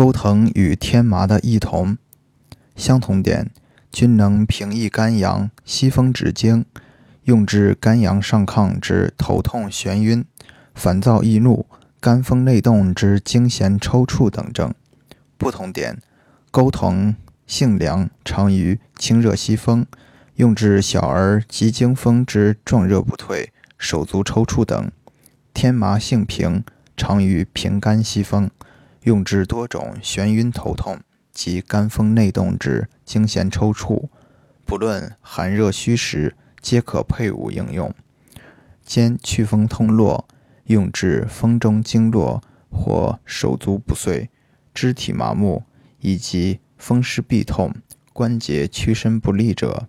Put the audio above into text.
钩藤与天麻的异同。相同点，均能平抑肝阳、息风止惊，用治肝阳上亢之头痛眩晕、烦躁易怒、肝风内动之惊痫抽搐等症。不同点，钩藤性凉，常于清热息风，用治小儿急惊风之壮热不退、手足抽搐等；天麻性平，常于平肝息风，用治多种眩晕头痛。及肝风内动之惊痫抽搐，不论寒热虚实，皆可配伍应用。兼祛风通络，用治风中经络或手足不遂、肢体麻木，以及风湿痹痛、关节屈伸不利者。